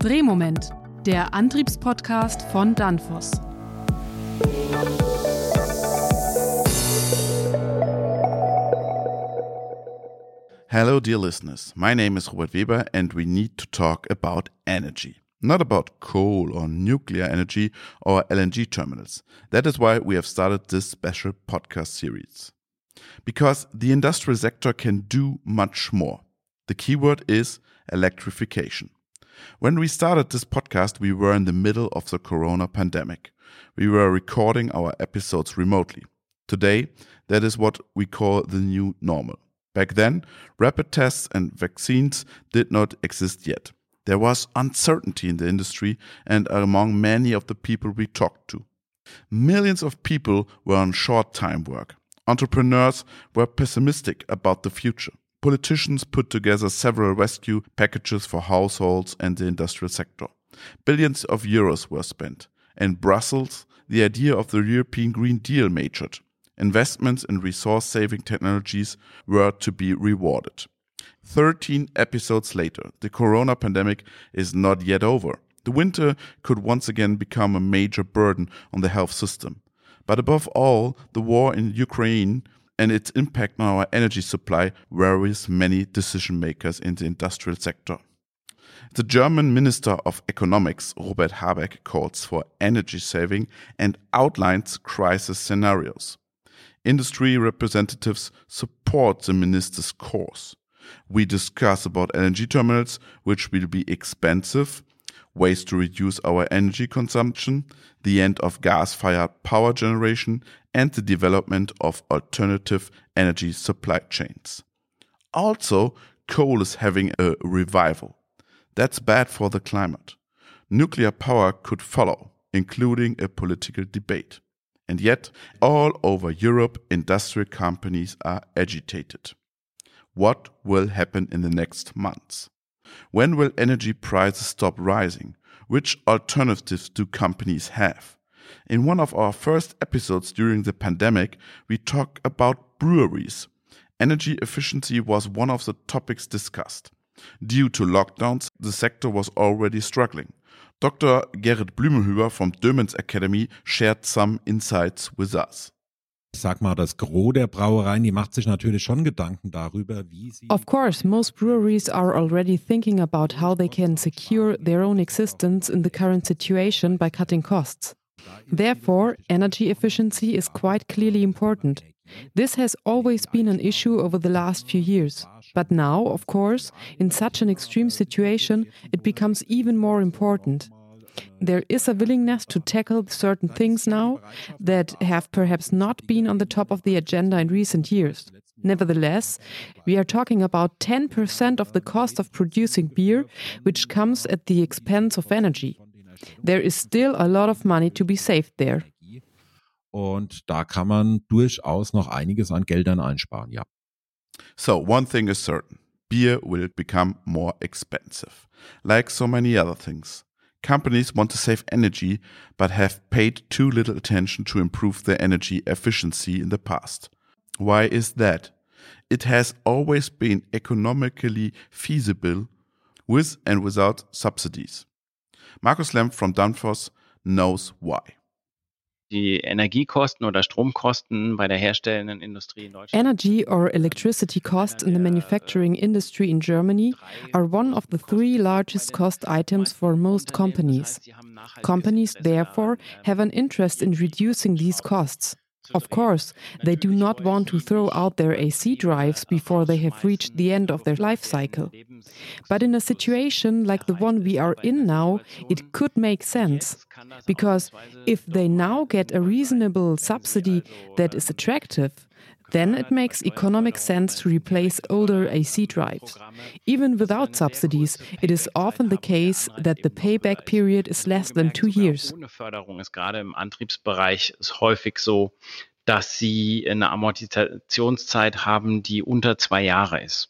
Drehmoment, der Antriebspodcast von Danfoss. Hello, dear listeners. My name is Robert Weber, and we need to talk about energy. Not about coal or nuclear energy or LNG terminals. That is why we have started this special podcast series. Because the industrial sector can do much more. The keyword is electrification. When we started this podcast, we were in the middle of the corona pandemic. We were recording our episodes remotely. Today, that is what we call the new normal. Back then, rapid tests and vaccines did not exist yet. There was uncertainty in the industry and among many of the people we talked to. Millions of people were on short time work. Entrepreneurs were pessimistic about the future. Politicians put together several rescue packages for households and the industrial sector. Billions of euros were spent. In Brussels, the idea of the European Green Deal matured investments in resource saving technologies were to be rewarded. 13 episodes later, the corona pandemic is not yet over. The winter could once again become a major burden on the health system. But above all, the war in Ukraine and its impact on our energy supply worries many decision makers in the industrial sector. The German Minister of Economics, Robert Habeck, calls for energy saving and outlines crisis scenarios. Industry representatives support the minister's course. We discuss about energy terminals, which will be expensive, ways to reduce our energy consumption, the end of gas fired power generation, and the development of alternative energy supply chains. Also, coal is having a revival. That's bad for the climate. Nuclear power could follow, including a political debate. And yet, all over Europe, industrial companies are agitated. What will happen in the next months? When will energy prices stop rising? Which alternatives do companies have? In one of our first episodes during the pandemic, we talked about breweries. Energy efficiency was one of the topics discussed. Due to lockdowns, the sector was already struggling. Dr. Gerrit Blümelhuber from Doemens Academy shared some insights with us. Sag mal, das Gros der Brauereien, die macht sich natürlich schon Gedanken darüber, wie sie. Of course, most breweries are already thinking about how they can secure their own existence in the current situation by cutting costs. Therefore, energy efficiency is quite clearly important. This has always been an issue over the last few years. But now, of course, in such an extreme situation, it becomes even more important. There is a willingness to tackle certain things now that have perhaps not been on the top of the agenda in recent years. Nevertheless, we are talking about 10% of the cost of producing beer, which comes at the expense of energy. There is still a lot of money to be saved there. Und da kann man durchaus noch einiges an Geldern einsparen, ja. So, one thing is certain beer will become more expensive, like so many other things. Companies want to save energy but have paid too little attention to improve their energy efficiency in the past. Why is that? It has always been economically feasible with and without subsidies. Markus Lemp from Danfoss knows why. Die Energiekosten oder Stromkosten bei der herstellenden Industrie in Deutschland. Energy or electricity costs in the manufacturing industry in Germany are one of the three largest cost items for most companies. Companies, therefore, have an interest in reducing these costs. Of course, they do not want to throw out their AC drives before they have reached the end of their life cycle. But in a situation like the one we are in now, it could make sense. Because if they now get a reasonable subsidy that is attractive, then it makes economic sense to replace older AC drives. Even without subsidies, it is often the case that the payback period is less than two years. Ohne Förderung ist gerade im Antriebsbereich ist häufig so, dass sie eine Amortisationszeit haben, die unter zwei Jahre ist.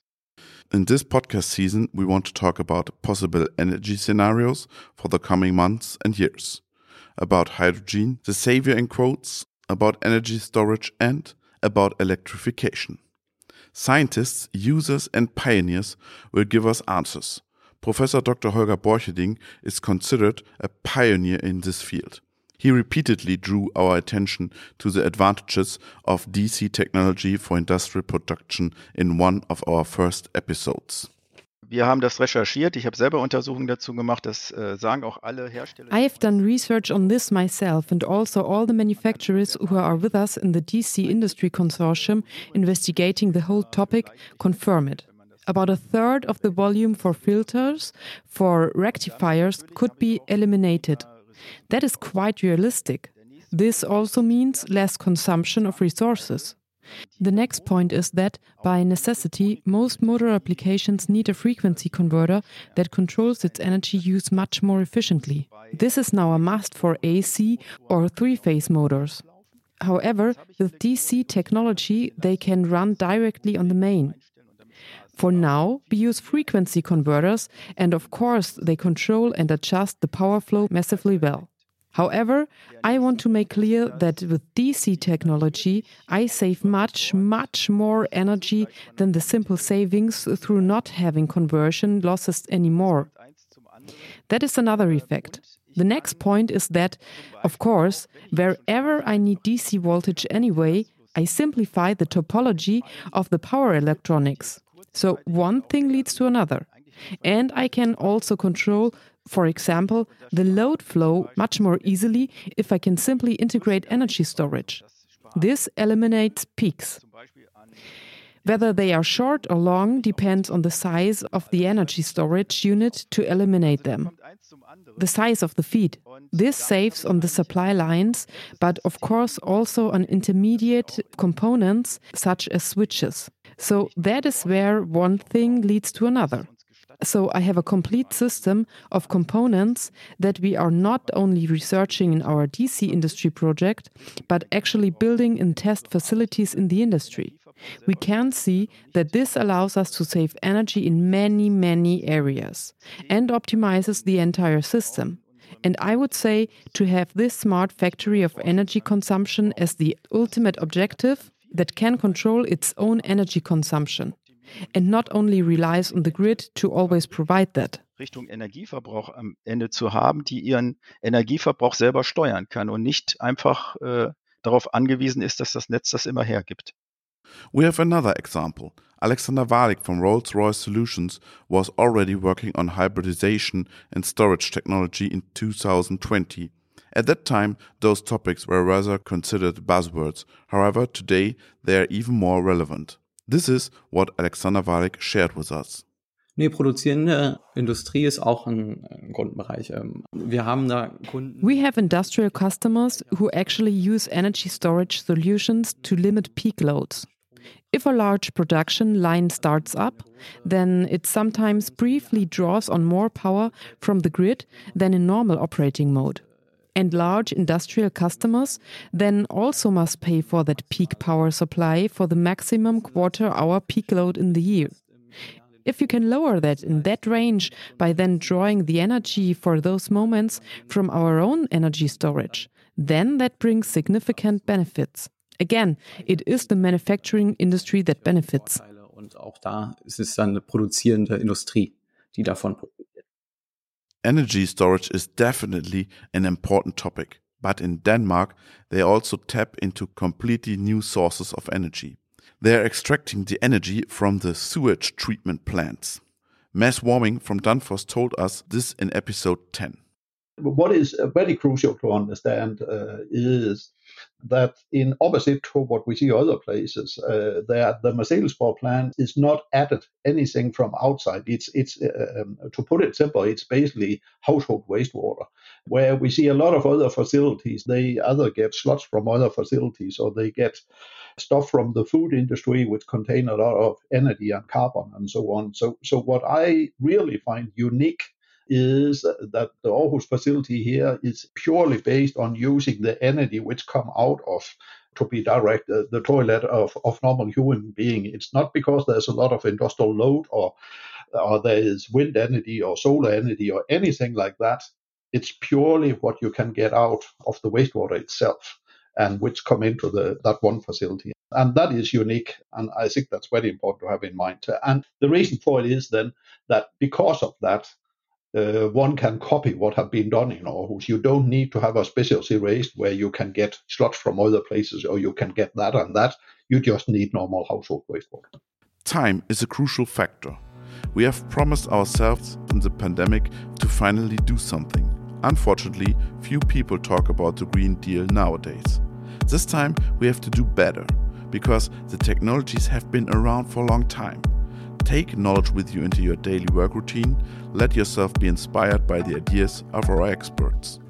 In this podcast season, we want to talk about possible energy scenarios for the coming months and years, about hydrogen, the savior in quotes, about energy storage, and about electrification. Scientists, users, and pioneers will give us answers. Professor Dr. Holger Borcherding is considered a pioneer in this field. He repeatedly drew our attention to the advantages of DC technology for industrial production in one of our first episodes. Wir haben das recherchiert. Ich habe selber Untersuchungen dazu gemacht. Das äh, sagen auch alle Hersteller. I have done research on this myself, and also all the manufacturers who are with us in the DC Industry Consortium investigating the whole topic confirm it. About a third of the volume for filters for rectifiers could be eliminated. That is quite realistic. This also means less consumption of resources. The next point is that, by necessity, most motor applications need a frequency converter that controls its energy use much more efficiently. This is now a must for AC or three phase motors. However, with DC technology, they can run directly on the main. For now, we use frequency converters, and of course, they control and adjust the power flow massively well. However, I want to make clear that with DC technology, I save much, much more energy than the simple savings through not having conversion losses anymore. That is another effect. The next point is that, of course, wherever I need DC voltage anyway, I simplify the topology of the power electronics. So one thing leads to another. And I can also control, for example, the load flow much more easily if I can simply integrate energy storage. This eliminates peaks. Whether they are short or long depends on the size of the energy storage unit to eliminate them. The size of the feed. This saves on the supply lines, but of course also on intermediate components such as switches. So that is where one thing leads to another. So I have a complete system of components that we are not only researching in our DC industry project, but actually building in test facilities in the industry. We can see that this allows us to save energy in many, many areas and optimizes the entire system. And I would say to have this smart factory of energy consumption as the ultimate objective that can control its own energy consumption and not only relies on the grid to always provide that. Richtung Energieverbrauch am Ende zu haben, die ihren Energieverbrauch selber steuern kann und nicht einfach äh, darauf angewiesen ist, dass das Netz das immer hergibt. We have another example. Alexander Walik from Rolls Royce Solutions was already working on hybridization and storage technology in 2020. At that time, those topics were rather considered buzzwords. However, today they are even more relevant. This is what Alexander Walik shared with us. Nee, produzierende Industrie ist auch ein, ein Grundbereich. Ähm, wir haben da Kunden. We have industrial customers who actually use energy storage solutions to limit peak loads. If a large production line starts up, then it sometimes briefly draws on more power from the grid than in normal operating mode. And large industrial customers then also must pay for that peak power supply for the maximum quarter hour peak load in the year. If you can lower that in that range by then drawing the energy for those moments from our own energy storage, then that brings significant benefits. Again, it is the manufacturing industry that benefits. Und auch da ist es dann eine produzierende Industrie, die davon. Energy storage is definitely an important topic, but in Denmark, they also tap into completely new sources of energy. They are extracting the energy from the sewage treatment plants. Mads Warming from Danfoss told us this in episode 10. What is very crucial to understand uh, is that in opposite to what we see other places, uh, that the Marselisborg plant is not added anything from outside. It's it's uh, um, to put it simple, it's basically household wastewater. Where we see a lot of other facilities, they either get sludge from other facilities or they get stuff from the food industry which contain a lot of energy and carbon and so on. So so what I really find unique is that the Aarhus facility here is purely based on using the energy which come out of to be direct uh, the toilet of, of normal human being. It's not because there's a lot of industrial load or or there is wind energy or solar energy or anything like that. It's purely what you can get out of the wastewater itself and which come into the that one facility. And that is unique. And I think that's very important to have in mind. And the reason for it is then that because of that, uh, one can copy what have been done in Aarhus. You don't need to have a specialty raised where you can get sludge from other places or you can get that and that. You just need normal household wastewater. Time is a crucial factor. We have promised ourselves in the pandemic to finally do something. Unfortunately, few people talk about the Green Deal nowadays. This time we have to do better because the technologies have been around for a long time. Take knowledge with you into your daily work routine. Let yourself be inspired by the ideas of our experts.